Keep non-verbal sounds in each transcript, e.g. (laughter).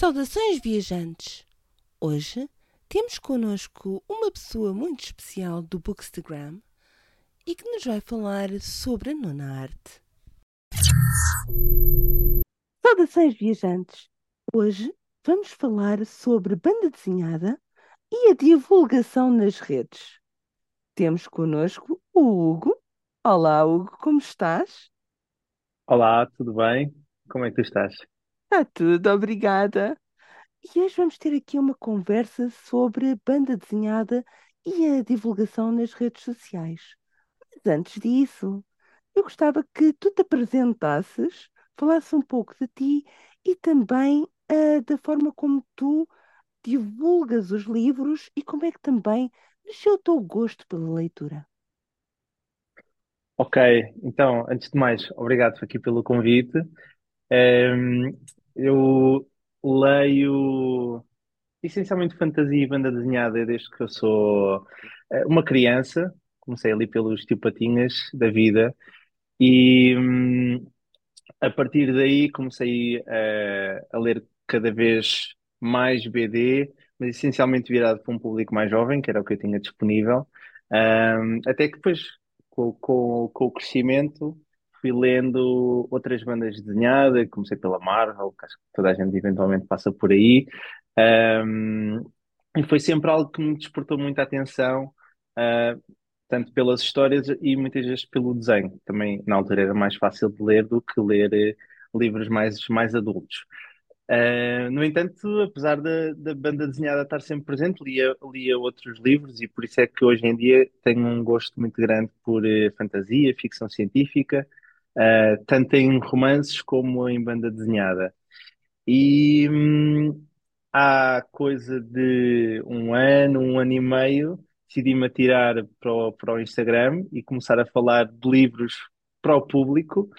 Saudações, viajantes! Hoje temos connosco uma pessoa muito especial do Bookstagram e que nos vai falar sobre a nona arte. Saudações, viajantes! Hoje vamos falar sobre banda desenhada e a divulgação nas redes. Temos connosco o Hugo. Olá, Hugo, como estás? Olá, tudo bem? Como é que tu estás? Está tudo, obrigada. E hoje vamos ter aqui uma conversa sobre banda desenhada e a divulgação nas redes sociais. Mas antes disso, eu gostava que tu te apresentasses, falasses um pouco de ti e também ah, da forma como tu divulgas os livros e como é que também nasceu o teu gosto pela leitura. Ok, então, antes de mais, obrigado aqui pelo convite. Ehm, eu leio essencialmente fantasia e banda desenhada desde que eu sou eh, uma criança. Comecei ali pelos Tio Patinhas da vida e hum, a partir daí comecei eh, a ler cada vez mais BD, mas essencialmente virado para um público mais jovem, que era o que eu tinha disponível. Ahm, até que depois, com, com, com o crescimento, fui lendo outras bandas desenhadas, comecei pela Marvel, que acho que toda a gente eventualmente passa por aí. Ahm, e foi sempre algo que me despertou muita atenção, ah, tanto pelas histórias e muitas vezes pelo desenho. Também na altura era mais fácil de ler do que ler eh, livros mais, mais adultos. Uh, no entanto, apesar da, da banda desenhada estar sempre presente, lia, lia outros livros e por isso é que hoje em dia tenho um gosto muito grande por eh, fantasia, ficção científica, uh, tanto em romances como em banda desenhada. E hum, há coisa de um ano, um ano e meio, decidi-me atirar para o, para o Instagram e começar a falar de livros para o público.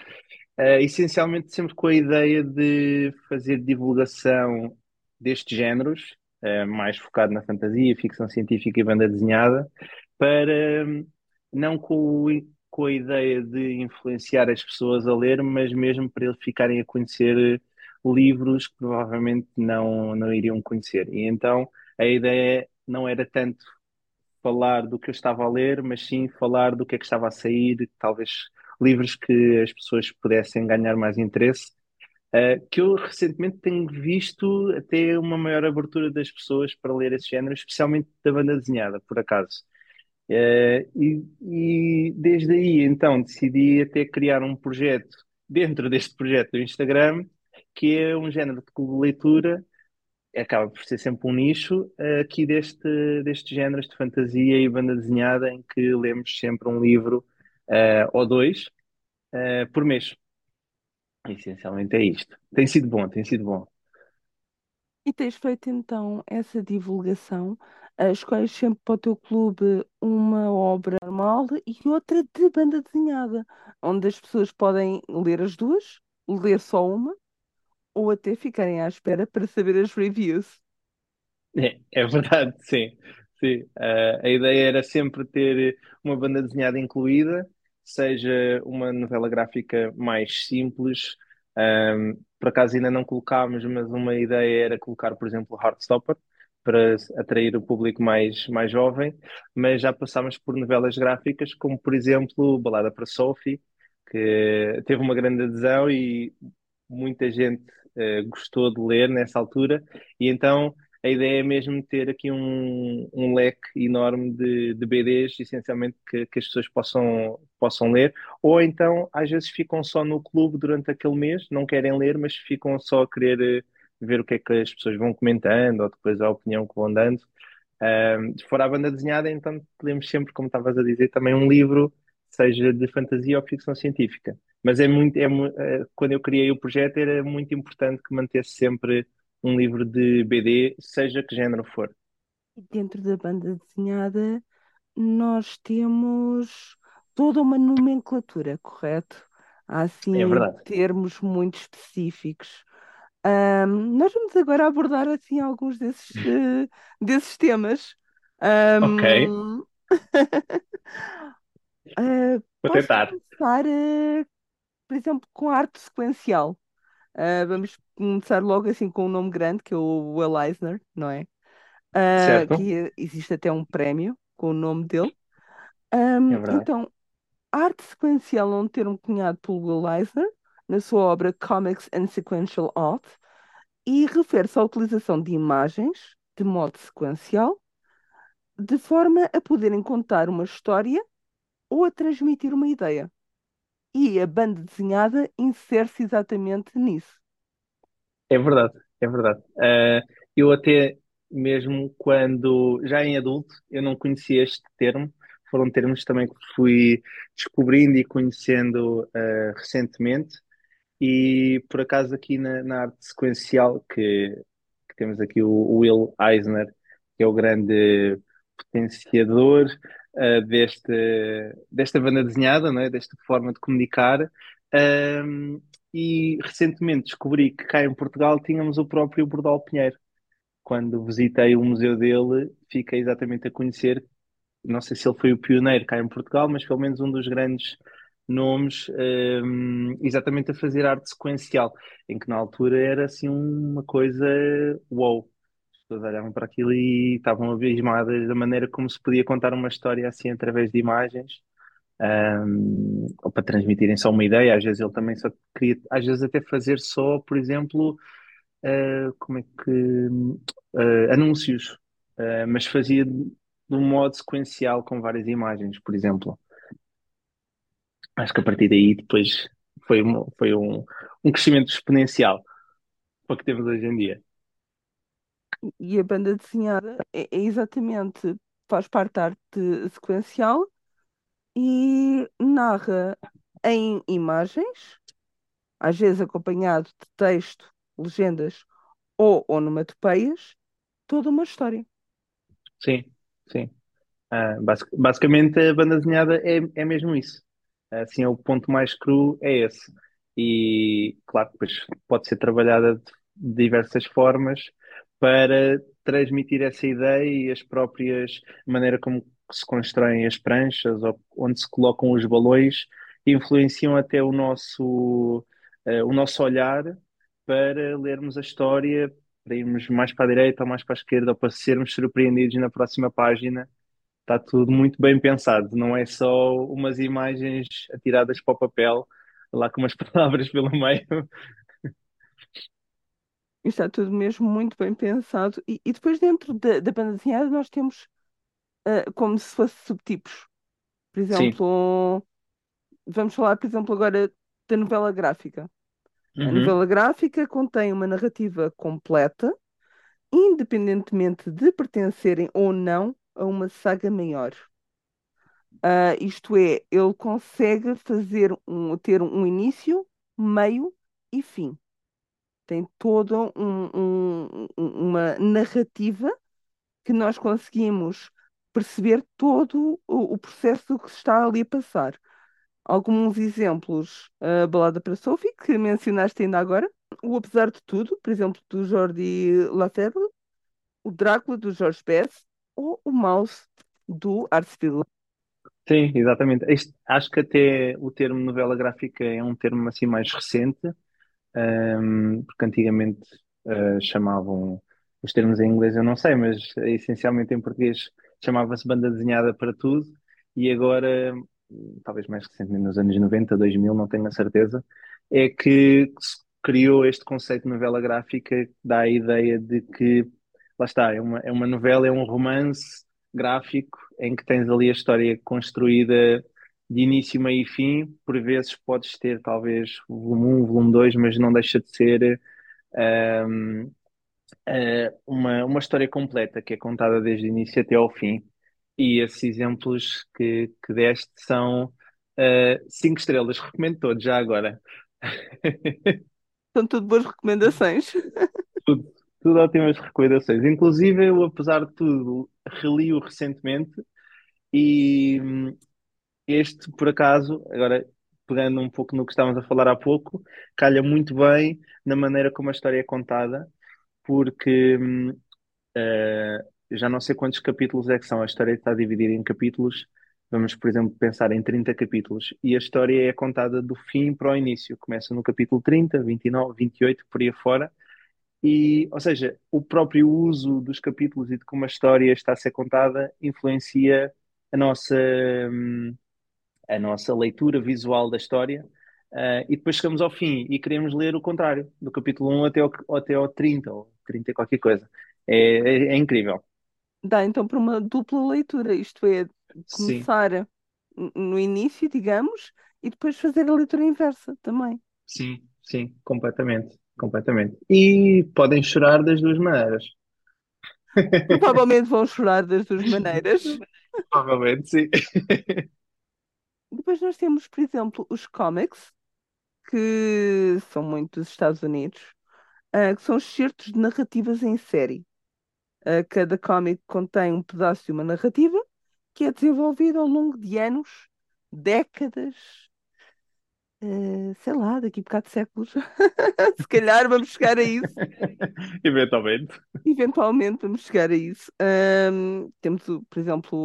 Uh, essencialmente sempre com a ideia de fazer divulgação destes géneros, uh, mais focado na fantasia, ficção científica e banda desenhada, para hum, não com, o- com a ideia de influenciar as pessoas a ler, mas mesmo para eles ficarem a conhecer livros que provavelmente não, não iriam conhecer. E então a ideia não era tanto falar do que eu estava a ler, mas sim falar do que é que estava a sair, talvez livros que as pessoas pudessem ganhar mais interesse. Uh, que eu recentemente tenho visto até uma maior abertura das pessoas para ler esse género, especialmente da banda desenhada, por acaso. Uh, e, e desde aí, então, decidi até criar um projeto dentro deste projeto do Instagram, que é um género de clube de leitura acaba por ser sempre um nicho eh, aqui deste, destes géneros de fantasia e banda desenhada em que lemos sempre um livro eh, ou dois eh, por mês. Essencialmente é isto. Tem sido bom, tem sido bom. E tens feito então essa divulgação, uh, escolhes sempre para o teu clube uma obra normal e outra de banda desenhada, onde as pessoas podem ler as duas, ler só uma, ou até ficarem à espera para saber as reviews. É, é verdade, (laughs) sim. Sim. Eh, a ideia era sempre ter uma banda desenhada incluída, seja uma novela gráfica mais simples. Ahm, por acaso ainda não colocámos, mas uma ideia era colocar, por exemplo, Heartstopper, para atrair o público mais, mais jovem. Mas já passámos por novelas gráficas, como por exemplo Balada para Sophie, que teve uma grande adesão e muita gente eh, gostou de ler nessa altura. E então a ideia é mesmo ter aqui um, um leque enorme de, de BDs, essencialmente, que, que as pessoas possam, possam ler, ou então, às vezes, ficam só no clube durante aquele mês, não querem ler, mas ficam só a querer eh, ver o que é que as pessoas vão comentando, ou depois a opinião que vão dando. Ahm, se for a banda desenhada, então lemos sempre, como estavas a dizer, também um livro, seja de fantasia ou ficção científica. Mas é muito, é, eh, quando eu criei o projeto, era muito importante que mantesse sempre um livro de BD, seja que género for. Dentro da banda desenhada, nós temos toda uma nomenclatura, correto? Há É assim verdade. termos muito específicos. Ahm, nós vamos agora abordar assim alguns desses, eh, desses temas. Ok, Ahm, (laughs) eh, vou tentar. começar, eh, por exemplo, com a arte sequencial. Ah, vamos começar logo assim com um nome grande, que é o Will Eisner, não é? Certo? que existe até um prémio com o nome dele. É Ahm, verdade. então, a arte sequencial é um termo cunhado pelo Will Eisner na sua obra Comics and Sequential Art e refere-se à utilização de imagens de modo sequencial, de forma a poderem contar uma história ou a transmitir uma ideia. E a banda desenhada insere-se exatamente nisso. É verdade, é verdade. Eh, eu até mesmo quando, já em adulto, eu não conhecia este termo. Foram termos também que fui descobrindo e conhecendo eh, recentemente. E por acaso aqui na, na arte sequencial, que, que temos aqui o, Will Eisner, que é o grande potenciador uh, deste, desta banda desenhada, não é? desta forma de comunicar. Um, e recentemente descobri que cá em Portugal tínhamos o próprio Bordal Pinheiro. Quando visitei o museu dele, fiquei exatamente a conhecer não sei se ele foi o pioneiro cá em Portugal, mas pelo menos um dos grandes nomes, hum, exatamente a fazer arte sequencial, em que na altura era assim uma coisa wow. As pessoas olhavam para aquilo e estavam abismadas da maneira como se podia contar uma história assim através de imagens, hum, ou para transmitirem só uma ideia. Às vezes ele também só queria, às vezes até fazer só, por exemplo, uh, como é que uh, anúncios, uh, mas fazia de um modo sequencial com várias imagens, por exemplo. Acho que a partir daí depois foi, um, foi um, um crescimento exponencial para o que temos hoje em dia. E a banda desenhada é, é exatamente, faz parte da arte sequencial e narra em imagens, às vezes acompanhado de texto, legendas ou onomatopeias, toda uma história. Sim, sim. Ah, basic- basicamente, a banda desenhada é, é mesmo isso. Assim, é o ponto mais cru é esse. E, claro, depois pode ser trabalhada de diversas formas para transmitir essa ideia e as próprias, maneira como se constroem as pranchas ou onde se colocam os balões, influenciam até o nosso, eh, o nosso olhar para lermos a história, para irmos mais para a direita ou mais para a esquerda, ou para sermos surpreendidos na próxima página Está tudo muito bem pensado, não é só umas imagens atiradas para o papel, lá com umas (laughs) palavras pelo meio. Está tudo mesmo muito bem pensado. E, e depois, dentro da, da banda desenhada, nós temos ah, como se fosse subtipos. Por Sim. exemplo, vamos falar, por exemplo, agora da novela gráfica. A Uhum. novela gráfica contém uma narrativa completa, independentemente de pertencerem ou não a uma saga maior. Ah, isto é, ele consegue fazer um, ter um início, meio e fim. Tem toda um- um- um- uma narrativa que nós conseguimos perceber todo o, o processo que se está ali a passar. Alguns exemplos, a Balada para Sophie, que mencionaste ainda agora, o Apesar de Tudo, por exemplo, do Jordi Lafebre, o Drácula, do Jorge Bess, ou o Mouse, do Art Spiegelman. Sim, exatamente. Este- acho que até o termo novela gráfica é um termo assim mais recente, um, porque antigamente uh, chamavam os termos em inglês, eu não sei, mas essencialmente em português chamava-se banda desenhada para tudo, e agora, talvez mais recentemente, nos anos 90, 2000, não tenho a certeza, é que se criou este conceito de novela gráfica que dá a ideia de que, lá está, é uma, é uma novela, é um romance gráfico em que tens ali a história construída de início, meio e fim. Por vezes podes ter talvez volume um volume 2 mas não deixa de ser um, uh, uma, uma história completa que é contada desde o início até ao fim. E esses exemplos que, que deste são uh, cinco estrelas. Recomendo todos já agora. (laughs) São tudo boas recomendações. (laughs) Tudo, ótimas recomendações. Inclusive, eu, apesar de tudo, reli-o recentemente e hum, Este, por acaso, agora pegando um pouco no que estávamos a falar há pouco, calha muito bem na maneira como a história é contada, porque eh, já não sei quantos capítulos é que são, a história está dividida em capítulos, Vamos, por exemplo, pensar em 30 capítulos e a história é contada do fim para o início. Começa no capítulo 30, 29, 28, por aí fora. E, ou seja, o próprio uso dos capítulos e de como a história está a ser contada influencia a nossa, hum, a nossa leitura visual da história. Uh, e depois chegamos ao fim e queremos ler o contrário, do capítulo 1 até ao, até ao 30, ou 30 qualquer coisa. É, é, é incrível. Dá então para uma dupla leitura, isto é, Sim, começar no início, digamos, e depois fazer a leitura inversa também. sim, sim, completamente, completamente. E podem chorar das duas maneiras. Provavelmente vão chorar das duas maneiras. (laughs) Provavelmente, sim. Depois nós temos, por exemplo, os comics, que são muito dos Estados Unidos, ah, que são excertos de narrativas em série. Ah, cada cómic contém um pedaço de uma narrativa que é desenvolvida ao longo de anos, décadas, ah, sei lá, daqui a bocado de séculos. (laughs) Se calhar vamos chegar a isso. (laughs) Eventualmente. Eventualmente vamos chegar a isso. Ahm, temos, por exemplo,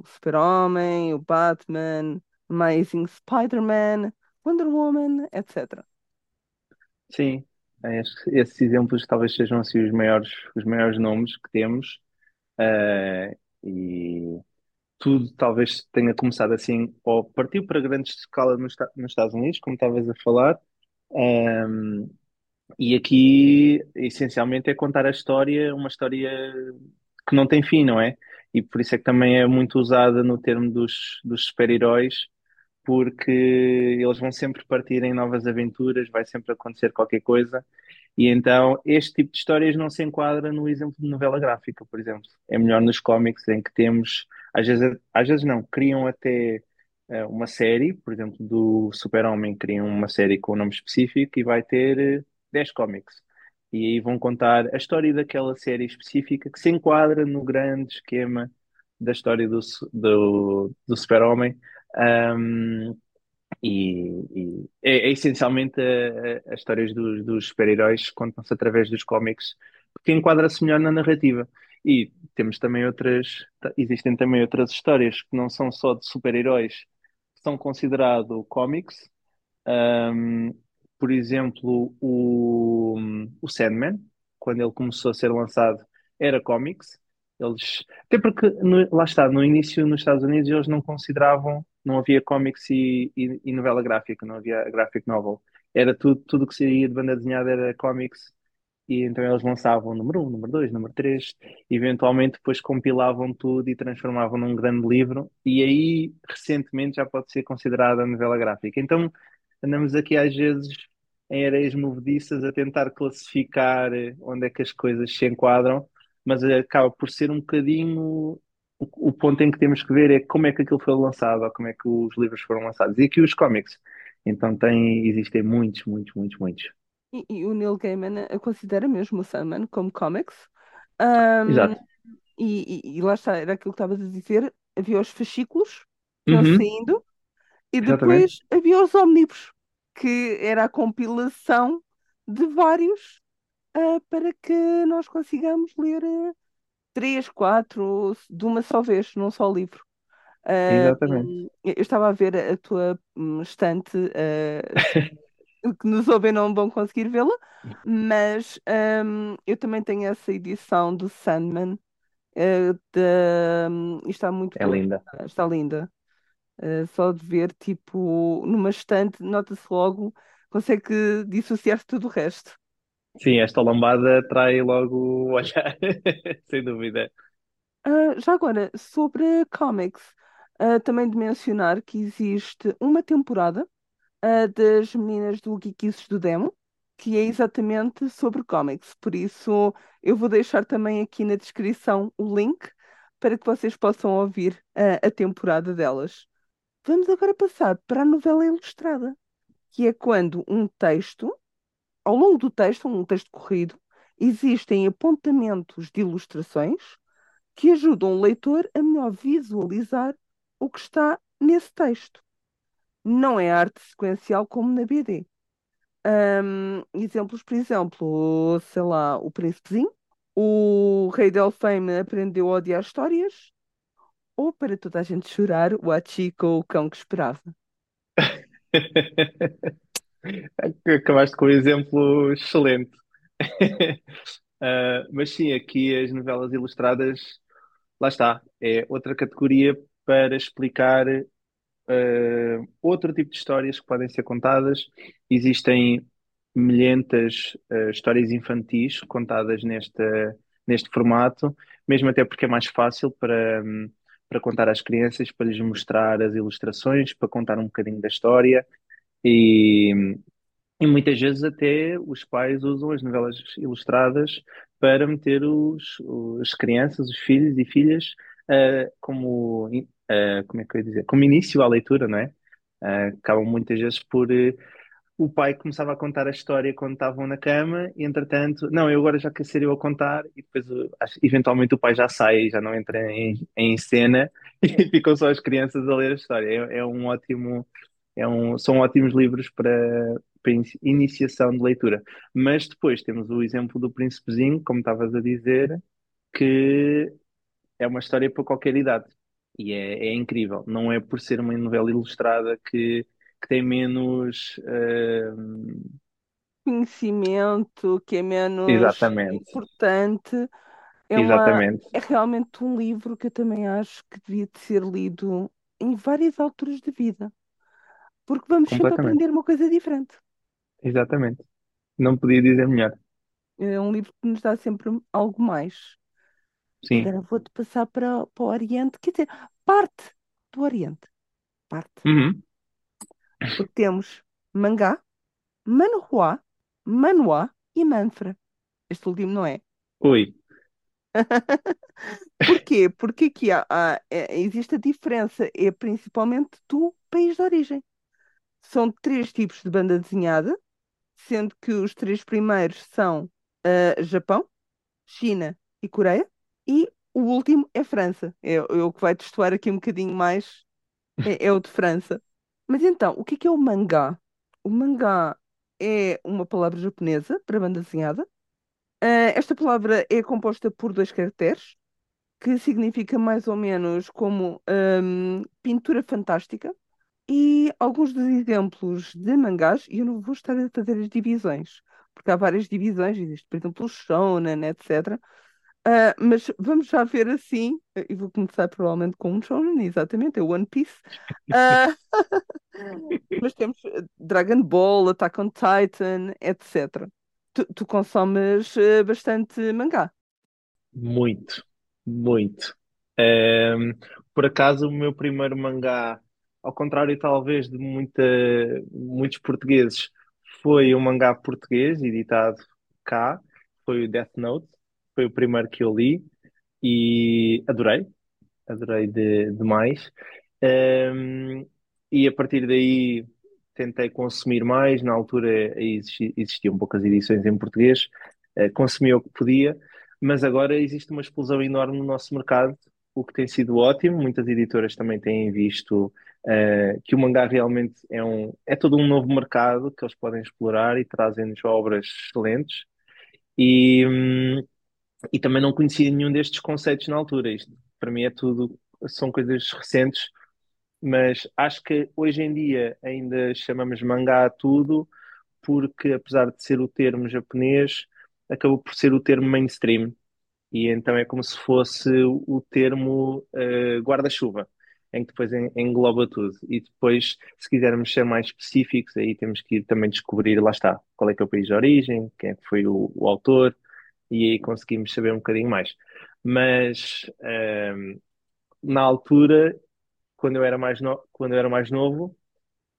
o Super-Homem, o Batman, Amazing Spider-Man, Wonder Woman, etc. Sim, esses, esses exemplos talvez sejam assim os maiores, os maiores nomes que temos. eh, e tudo talvez tenha começado assim, ou partiu para grande escala nos, nos Estados Unidos, como estavas a falar. Ehm, e aqui, essencialmente, é contar a história, uma história que não tem fim, não é? E por isso é que também é muito usada no termo dos, dos super-heróis, porque eles vão sempre partir em novas aventuras, vai sempre acontecer qualquer coisa. E então este tipo de histórias não se enquadra no exemplo de novela gráfica, por exemplo. É melhor nos cómics em que temos, às vezes, às vezes não, criam até eh, uma série, por exemplo, do Super-Homem, criam uma série com um nome específico e vai ter eh, 10 cómics. E aí vão contar a história daquela série específica que se enquadra no grande esquema da história do, do, do Super-Homem. Um, e, e é, é essencialmente as histórias dos, dos super-heróis contam-se através dos cómics, porque enquadra-se melhor na narrativa. E temos também outras, existem também outras histórias que não são só de super-heróis, que são considerados cómics. Um, por exemplo, o, o Sandman, quando ele começou a ser lançado, era cómics. Eles, até porque, no- lá está, no início nos Estados Unidos eles não consideravam, não havia cómics e, e, e novela gráfica, não havia graphic novel. Era tudo, tudo que saía de banda desenhada era cómics e então eles lançavam o número um, número dois, número três, eventualmente depois compilavam tudo e transformavam num grande livro, e aí recentemente já pode ser considerada novela gráfica. Então andamos aqui às vezes em areias movediças a tentar classificar eh, onde é que as coisas se enquadram, mas acaba por ser um bocadinho o ponto em que temos que ver é como é que aquilo foi lançado ou como é que os livros foram lançados. E aqui os cómics. Então tem, existem muitos, muitos, muitos, muitos. E, e o Neil Gaiman considera mesmo o Sandman como comics. Ahm, Exato. e, e- e lá está, era aquilo que estavas a dizer, havia os fascículos que Uhum, saindo e exatamente. depois havia os ómnibus, que era a compilação de vários ah, para que nós consigamos ler eh, três, quatro de uma só vez, num só livro. Ah, Exatamente. eu estava a ver a tua hum, estante, ah, (laughs) que nos ouvem não vão conseguir vê-la, mas hum, eu também tenho essa edição do Sandman. ah, da- hum, e está muito É linda. está linda. Ah, só de ver, tipo, numa estante, nota-se logo, consegue dissociar-se tudo o resto. Sim, esta lambada atrai logo o olhar, (laughs) sem dúvida. Ah, já agora, sobre comics, ah, também de mencionar que existe uma temporada ah, das meninas do Geekices do Demo, que é exatamente sobre comics. Por isso, eu vou deixar também aqui na descrição o link para que vocês possam ouvir ah, a temporada delas. Vamos agora passar para a novela ilustrada, que é quando um texto, ao longo do texto, um texto corrido, existem apontamentos de ilustrações que ajudam o leitor a melhor visualizar o que está nesse texto. Não é arte sequencial como na BD. Ahm, exemplos, por exemplo, sei lá, o Príncipezinho, o Rei Delfame aprendeu a odiar histórias, ou para toda a gente chorar, o Hachiko, o cão que esperava. (laughs) Acabaste com um exemplo excelente. Uh, (laughs) mas sim, aqui as novelas ilustradas, lá está, é outra categoria para explicar uh, outro tipo de histórias que podem ser contadas. Existem milhentas uh, histórias infantis contadas nesta, neste formato, mesmo até porque é mais fácil para, um, para contar às crianças, para lhes mostrar as ilustrações, para contar um bocadinho da história. E, e muitas vezes até os pais usam as novelas ilustradas para meter os, as crianças, os filhos e filhas, ah, como, ah, como é que eu ia dizer? Como início à leitura, não é? Ah, acabam muitas vezes por eh, o pai começava a contar a história quando estavam na cama e entretanto, não, eu agora já quero ser eu a contar e depois eventualmente o pai já sai, já não entra em, em cena (laughs) e ficam só as crianças a ler a história. É, é um ótimo, é um, são ótimos livros para, para inici- iniciação de leitura. Mas depois temos o exemplo do Príncipezinho, como estavas a dizer, que é uma história para qualquer idade. E é, é incrível. Não é por ser uma novela ilustrada que, que tem menos. eh, Conhecimento, que é menos exatamente, importante. É uma, exatamente, é realmente um livro que eu também acho que devia de ser lido em várias alturas de vida, porque vamos sempre aprender uma coisa diferente. exatamente. Não podia dizer melhor. É um livro que nos dá sempre algo mais. Sim. agora vou-te passar para, para o Oriente, quer dizer, parte do Oriente, parte. Uhum. Porque temos mangá, manhua, manhwa e manfra. Este último não é. Ui, (laughs) Porquê? Porque aqui há, há- é- existe a diferença, é principalmente do país de origem. São três tipos de banda desenhada, sendo que os três primeiros são ah, Japão, China e Coreia, e o último é França. É, é o que vai destoar aqui um bocadinho mais, é, é o de França. Mas então, o que é que é o mangá? O mangá é uma palavra japonesa para banda desenhada. Ah, esta palavra é composta por dois caracteres, que significa mais ou menos como hum, pintura fantástica. E alguns dos exemplos de mangás, e eu não vou estar a fazer as divisões, porque há várias divisões, existe, por exemplo, o Shonen, etc. Ah, mas vamos já ver assim, e vou começar provavelmente com um Shonen, exatamente, é o One Piece. (laughs) Ah, (laughs) mas temos eh, Dragon Ball, Attack on Titan, etc. Tu, tu consomes eh, bastante mangá. muito, muito. Ehm, por acaso, o meu primeiro mangá, ao contrário talvez de muita, muitos portugueses, foi um mangá português editado cá, foi o Death Note, foi o primeiro que eu li e adorei, adorei de, demais. Um, e a partir daí tentei consumir mais. Na altura existi- existiam poucas edições em português, eh, consumia o que podia, mas agora existe uma explosão enorme no nosso mercado, o que tem sido ótimo. Muitas editoras também têm visto eh, que o mangá realmente é um, é todo um novo mercado que eles podem explorar e trazem-nos obras excelentes. E, hum, e também não conhecia nenhum destes conceitos na altura. Isto, para mim, é tudo, são coisas recentes, mas acho que hoje em dia ainda chamamos mangá a tudo, porque apesar de ser o termo japonês, acabou por ser o termo mainstream. E então é como se fosse o termo eh, guarda-chuva, em que depois en- engloba tudo. E depois, se quisermos ser mais específicos, aí temos que ir também descobrir, lá está, qual é que é o país de origem, quem é que foi o, o autor, e aí conseguimos saber um bocadinho mais. Mas ehm, na altura, quando eu era mais no... quando eu era mais novo,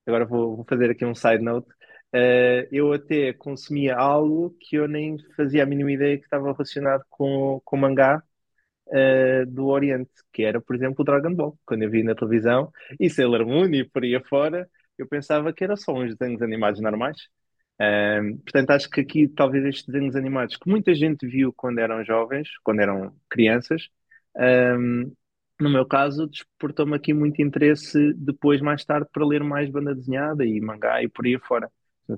agora vou, vou fazer aqui um side note, eh, eu até consumia algo que eu nem fazia a mínima ideia que estava relacionado com, com mangá, eh, do Oriente, que era, por exemplo, o Dragon Ball. Quando eu vi na televisão, e Sailor Moon e por aí afora, eu pensava que era só uns desenhos animados normais. Ahm, portanto, acho que aqui talvez estes desenhos animados que muita gente viu quando eram jovens, quando eram crianças, ahm, no meu caso, despertou-me aqui muito interesse depois, mais tarde, para ler mais banda desenhada e mangá e por aí. Portanto,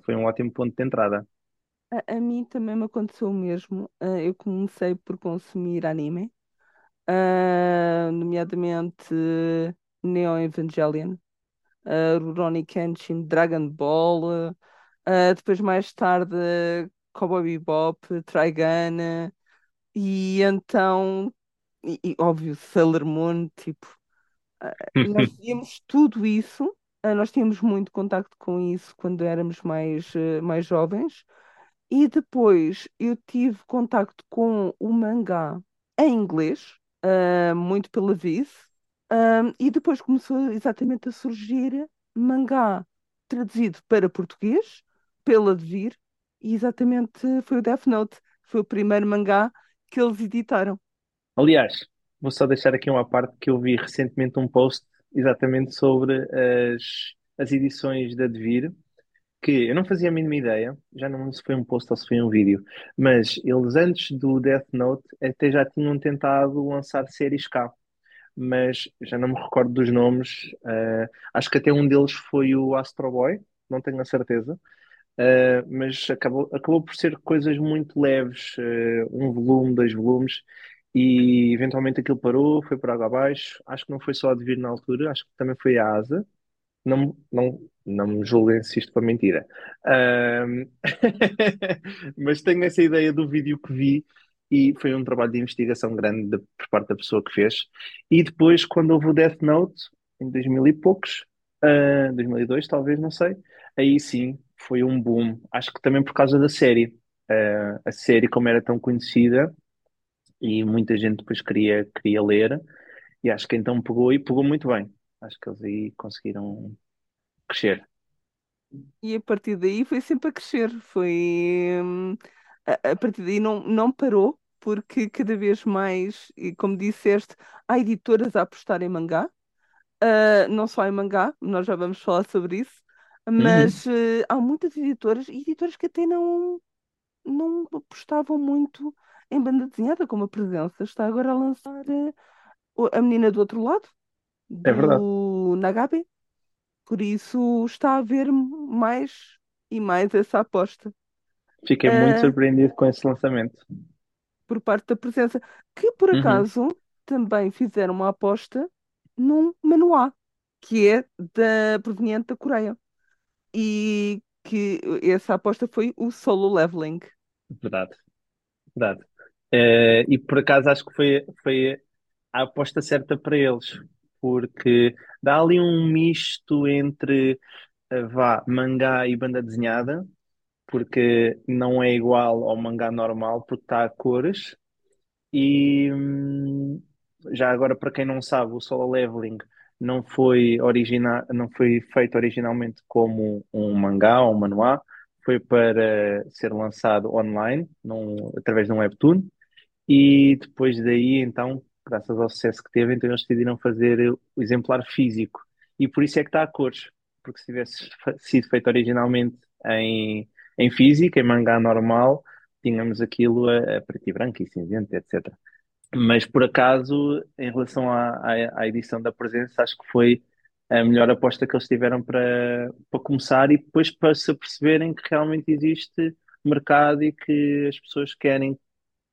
foi um ótimo ponto de entrada. A, a mim também me aconteceu o mesmo. Ah, eu comecei por consumir anime. ah, nomeadamente Neon Evangelion, uh, Rurouni Kenshin, Dragon Ball, ah, depois mais tarde Cowboy Bebop, Trigun, e então, e, e, óbvio, Sailor Moon, tipo, ah, nós (laughs) víamos tudo isso, ah, nós tínhamos muito contacto com isso quando éramos mais, mais jovens, e depois eu tive contacto com o mangá em inglês, muito pela ah, e depois começou exatamente a surgir mangá traduzido para português, pela Devir, e exatamente foi o Death Note, foi o primeiro mangá que eles editaram. Aliás, vou só deixar aqui uma parte que eu vi recentemente um post exatamente sobre as, as edições da Devir, que eu não fazia a mínima ideia, já não lembro se foi um post ou se foi um vídeo, mas eles antes do Death Note até já tinham tentado lançar séries cá, mas já não me recordo dos nomes. eh, acho que até um deles foi o Astro Boy, não tenho a certeza. Uh, mas acabou, acabou por ser coisas muito leves, uh, um volume, dois volumes, e eventualmente aquilo parou, foi por água abaixo. Acho que não foi só a Devir na altura, acho que também foi a Asa. Não, não, não me julguem se isto for mentira. Ahm, (laughs) mas tenho essa ideia do vídeo que vi e foi um trabalho de investigação grande de- por parte da pessoa que fez. E depois, quando houve o Death Note, em 2000 e poucos, ah, 2002 talvez, não sei, aí sim foi um boom. Acho que também por causa da série. Ah, a série, como era tão conhecida e muita gente depois queria, queria ler, e acho que então pegou e pegou muito bem. Acho que eles aí conseguiram crescer. E a partir daí foi sempre a crescer. Foi, hum, a, partir daí não, não parou, porque cada vez mais, e como disseste, há editoras a apostar em mangá. Ah, não só em mangá, nós já vamos falar sobre isso, Uhum, mas eh, há muitas editoras, e editoras que até não, não apostavam muito em banda desenhada, como a Presença está agora a lançar eh, o- A Menina do Outro Lado, é verdade. do Nagabe. Por isso está a haver mais e mais essa aposta. Fiquei muito ah, surpreendido com esse lançamento. por parte da Presença, que por Uhum, acaso também fizeram uma aposta num manuá, que é da, proveniente da Coreia. E que essa aposta foi o solo leveling. verdade, verdade. Eh, e por acaso acho que foi, foi a aposta certa para eles, porque dá ali um misto entre, eh, vá, mangá e banda desenhada, porque não é igual ao mangá normal, porque está a cores, E hum, já agora, para quem não sabe, o Solo Leveling não foi, origina não foi feito originalmente como um mangá ou um manhwa, foi para ser lançado online, num, através de um webtoon, e depois daí, então, graças ao sucesso que teve, então eles decidiram fazer o exemplar físico. E por isso é que está a cores, porque se tivesse sido feito originalmente em, em físico, em mangá normal, tínhamos aquilo a, a preto e branco e cinzento, etc. Mas por acaso, em relação à, à, à edição da presença, acho que foi a melhor aposta que eles tiveram para, para começar e depois para se perceberem que realmente existe mercado e que as pessoas querem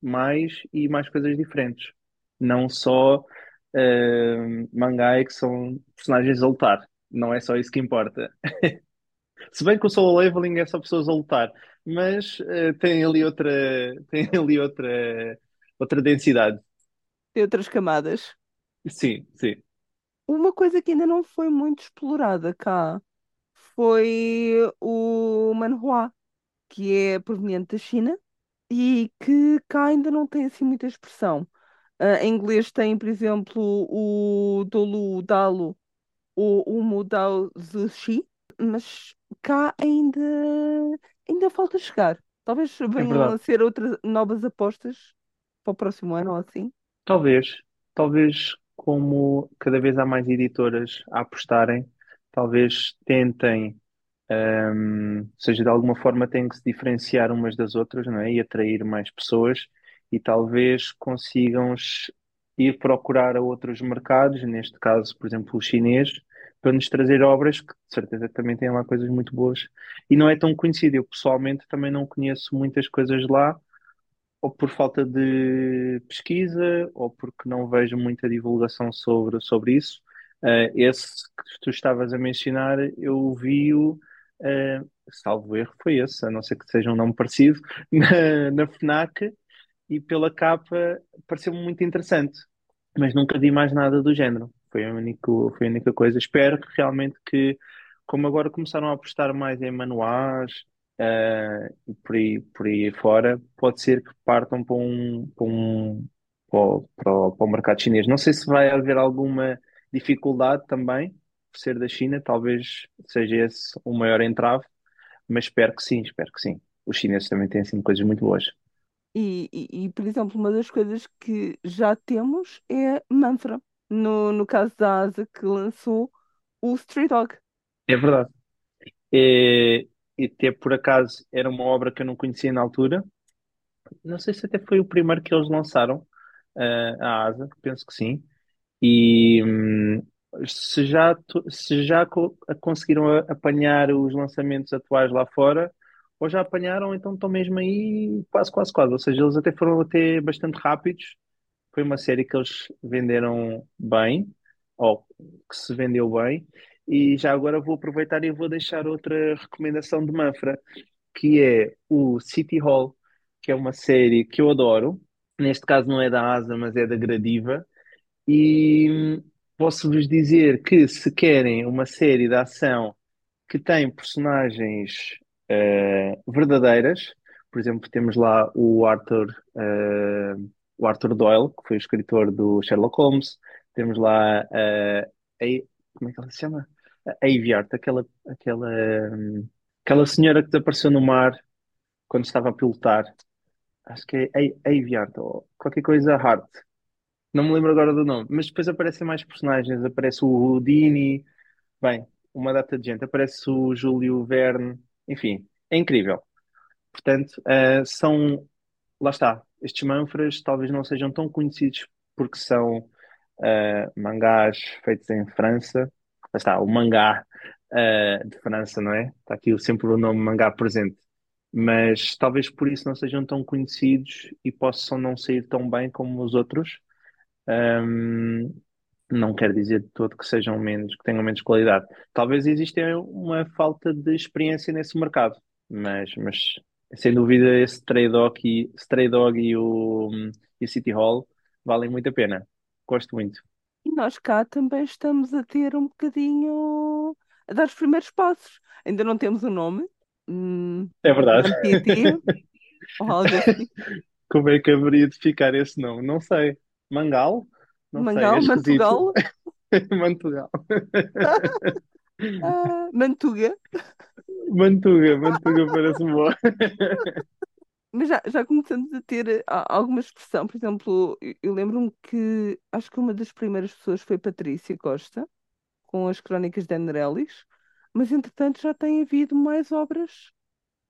mais e mais coisas diferentes. Não só uh, mangá que são personagens a lutar. Não é só isso que importa. (laughs) Se bem que o solo leveling é só pessoas a lutar, mas eh, tem ali outra, (laughs) tem ali outra, outra densidade. Tem outras camadas. Sim, sim, Uma coisa que ainda não foi muito explorada cá foi o manhua, que é proveniente da China e que cá ainda não tem assim muita expressão. Ah, em inglês tem, por exemplo, o Dolu Dalo ou o Mudao Zushi, mas cá ainda, ainda falta chegar. Talvez é venham verdade. a ser outras novas apostas para o próximo ano ou assim. Talvez, talvez como cada vez há mais editoras a apostarem, talvez tentem, hum, ou seja, de alguma forma têm que se diferenciar umas das outras, não é? E atrair mais pessoas e talvez consigam ir procurar a outros mercados, neste caso, por exemplo, o chinês, para nos trazer obras que de certeza também têm lá coisas muito boas. E não é tão conhecido, eu pessoalmente também não conheço muitas coisas lá ou por falta de pesquisa, ou porque não vejo muita divulgação sobre, sobre isso. Uh, esse que tu estavas a mencionar, eu vi-o, uh, salvo erro, foi esse, a não ser que seja um nome parecido, (laughs) na, na FNAC, e pela capa pareceu-me muito interessante, mas nunca vi mais nada do género. Foi a única, foi a única coisa. Espero que realmente que, como agora começaram a apostar mais em manuais, uh, e por aí, por aí fora, pode ser que partam para um, para um para o, para o, para o mercado chinês. Não sei se vai haver alguma dificuldade também, por ser da China, talvez seja esse o maior entrave, mas espero que sim, espero que sim. Os chineses também têm assim coisas muito boas. E, e, e, por exemplo, uma das coisas que já temos é Mantra, no, no caso da Asa, que lançou o Street Dog. É verdade. E, e até por acaso era uma obra que eu não conhecia na altura. Não sei se até foi o primeiro que eles lançaram, uh, a Asa, penso que sim. E hum, se já, se já co- conseguiram apanhar os lançamentos atuais lá fora, ou já apanharam, então estão mesmo aí quase, quase, quase. Ou seja, eles até foram até bastante rápidos. Foi uma série que eles venderam bem, ou que se vendeu bem. E já agora vou aproveitar e vou deixar outra recomendação de Manfra, que é o City Hall, que é uma série que eu adoro. Neste caso não é da Asa, mas é da Gradiva. E posso-vos dizer que se querem uma série de ação que tem personagens eh, verdadeiras, por exemplo, temos lá o Arthur, eh, o Arthur Doyle, que foi o escritor do Sherlock Holmes, temos lá eh, a, como é que ela se chama? A Art, aquela, aquela, hum, aquela senhora que desapareceu no mar quando estava a pilotar. Acho que é A- Avey Art, ou qualquer coisa Hart. Não me lembro agora do nome, mas depois aparecem mais personagens. Aparece o Houdini, bem, uma data de gente. Aparece o Júlio Verne, enfim, é incrível. Portanto, eh, são, lá está, estes manfras talvez não sejam tão conhecidos porque são eh, mangás feitos em França. Está, o mangá eh, de França, não é? Está aqui sempre o nome mangá presente. Mas talvez por isso não sejam tão conhecidos e possam não sair tão bem como os outros. Ahm, não quer dizer de todo que sejam menos, que tenham menos qualidade. Talvez exista uma falta de experiência nesse mercado, mas, mas sem dúvida esse Stray Dog e, Stray Dog e o, e o City Hall valem muito a pena. Gosto muito. E nós cá também estamos a ter um bocadinho a dar os primeiros passos. Ainda não temos o nome, hum, É verdade. (laughs) Assim. Como é que haveria de ficar esse nome? Não sei. Mangal? Não sei, é Mangal. Mantugal, (laughs) Mantugal. (laughs) ah, Mantuga. Mantuga, Mantuga parece-me boa. Mas já, já começamos a ter eh, alguma expressão. Por exemplo, eu, lembro-me que acho que uma das primeiras pessoas foi Patrícia Costa, com as Crónicas de Anerelis, mas entretanto já tem havido mais obras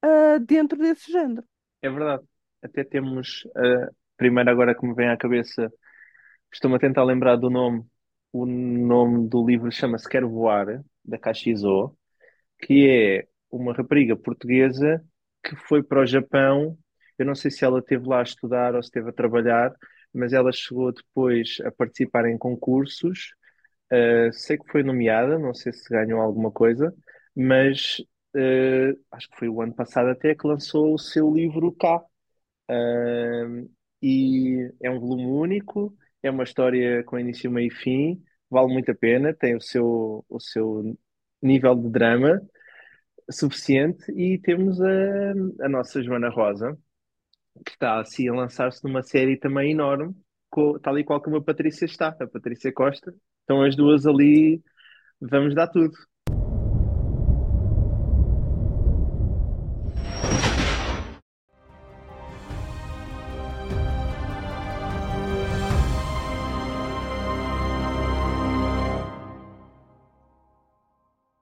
ah, dentro desse género. É verdade. Até temos, uh, primeiro agora que me vem à cabeça, estou-me a tentar lembrar do nome. O nome do livro chama-se Quero Voar, da Caxizo, que é uma rapariga portuguesa que foi para o Japão. Eu não sei se ela esteve lá a estudar ou se esteve a trabalhar, mas ela chegou depois a participar em concursos. Uh, sei que foi nomeada, não sei se ganhou alguma coisa, mas uh, acho que foi o ano passado até que lançou o seu livro cá. Um, e é um volume único, é uma história com início, meio e fim, vale muito a pena, tem o seu, o seu nível de drama suficiente e temos a, a nossa Joana Rosa, que está assim a lançar-se numa série também enorme, co- tal e qual como a Patrícia está, a Patrícia Costa. Estão as duas ali, vamos dar tudo.